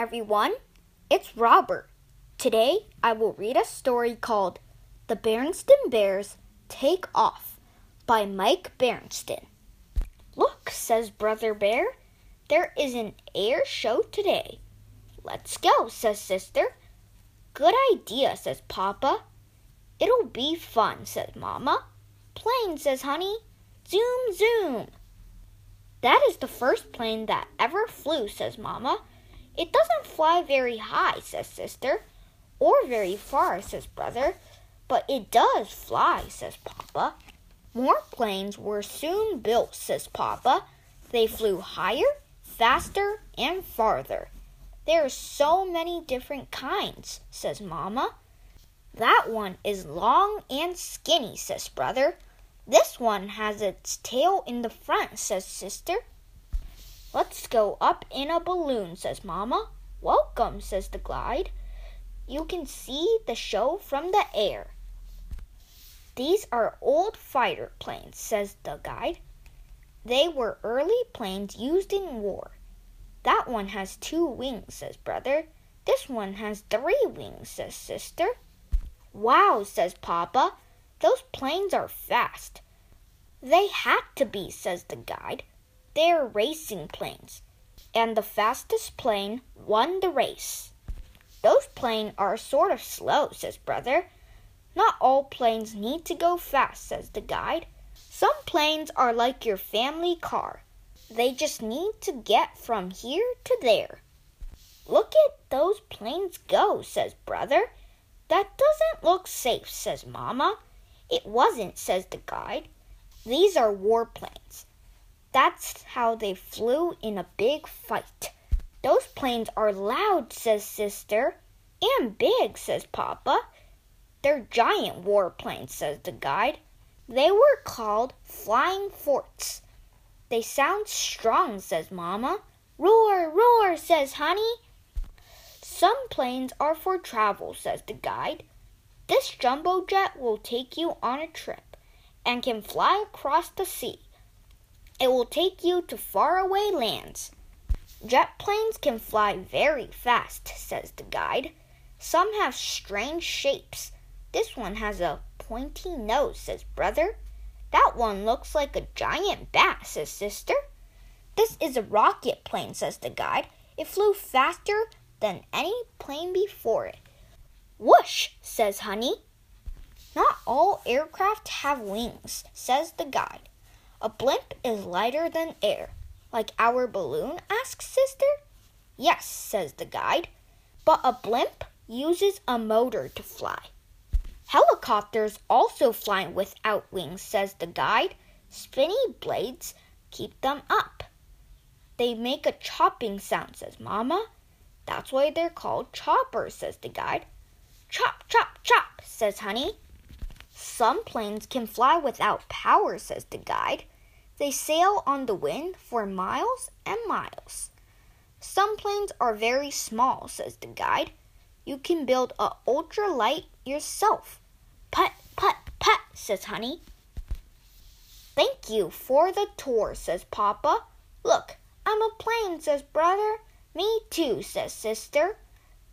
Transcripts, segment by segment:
everyone. It's Robert. Today I will read a story called The Berenstain Bears Take Off by Mike Berenstain. Look, says Brother Bear, there is an air show today. Let's go, says Sister. Good idea, says Papa. It'll be fun, says Mama. Plane, says Honey. Zoom, zoom. That is the first plane that ever flew, says Mama. It doesn't fly very high, says Sister, or very far, says Brother, but it does fly, says Papa. More planes were soon built, says Papa. They flew higher, faster, and farther. There are so many different kinds, says Mama. That one is long and skinny, says Brother. This one has its tail in the front, says Sister. Let's go up in a balloon, says Mama. Welcome, says the glide. You can see the show from the air. These are old fighter planes, says the guide. They were early planes used in war. That one has two wings, says brother. This one has three wings, says sister. Wow, says Papa. Those planes are fast. They had to be, says the guide. They are racing planes. And the fastest plane won the race. Those planes are sort of slow, says brother. Not all planes need to go fast, says the guide. Some planes are like your family car. They just need to get from here to there. Look at those planes go, says brother. That doesn't look safe, says Mama. It wasn't, says the guide. These are warplanes. That's how they flew in a big fight. Those planes are loud, says Sister. And big, says Papa. They're giant warplanes, says the guide. They were called flying forts. They sound strong, says Mama. Roar, roar, says Honey. Some planes are for travel, says the guide. This jumbo jet will take you on a trip and can fly across the sea. It will take you to faraway lands. Jet planes can fly very fast, says the guide. Some have strange shapes. This one has a pointy nose, says brother. That one looks like a giant bat, says sister. This is a rocket plane, says the guide. It flew faster than any plane before it. Whoosh, says Honey. Not all aircraft have wings, says the guide. A blimp is lighter than air. Like our balloon? asks Sister. Yes, says the guide. But a blimp uses a motor to fly. Helicopters also fly without wings, says the guide. Spinny blades keep them up. They make a chopping sound, says Mama. That's why they're called choppers, says the guide. Chop, chop, chop, says Honey. Some planes can fly without power, says the guide. They sail on the wind for miles and miles. Some planes are very small, says the guide. You can build a ultralight yourself. Put, put, put, says Honey. Thank you for the tour, says Papa. Look, I'm a plane, says Brother. Me too, says Sister.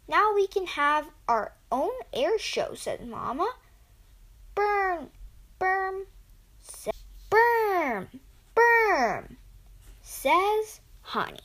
Now we can have our own air show, says Mama. Burn, burn, sa- burn, burn, says Honey.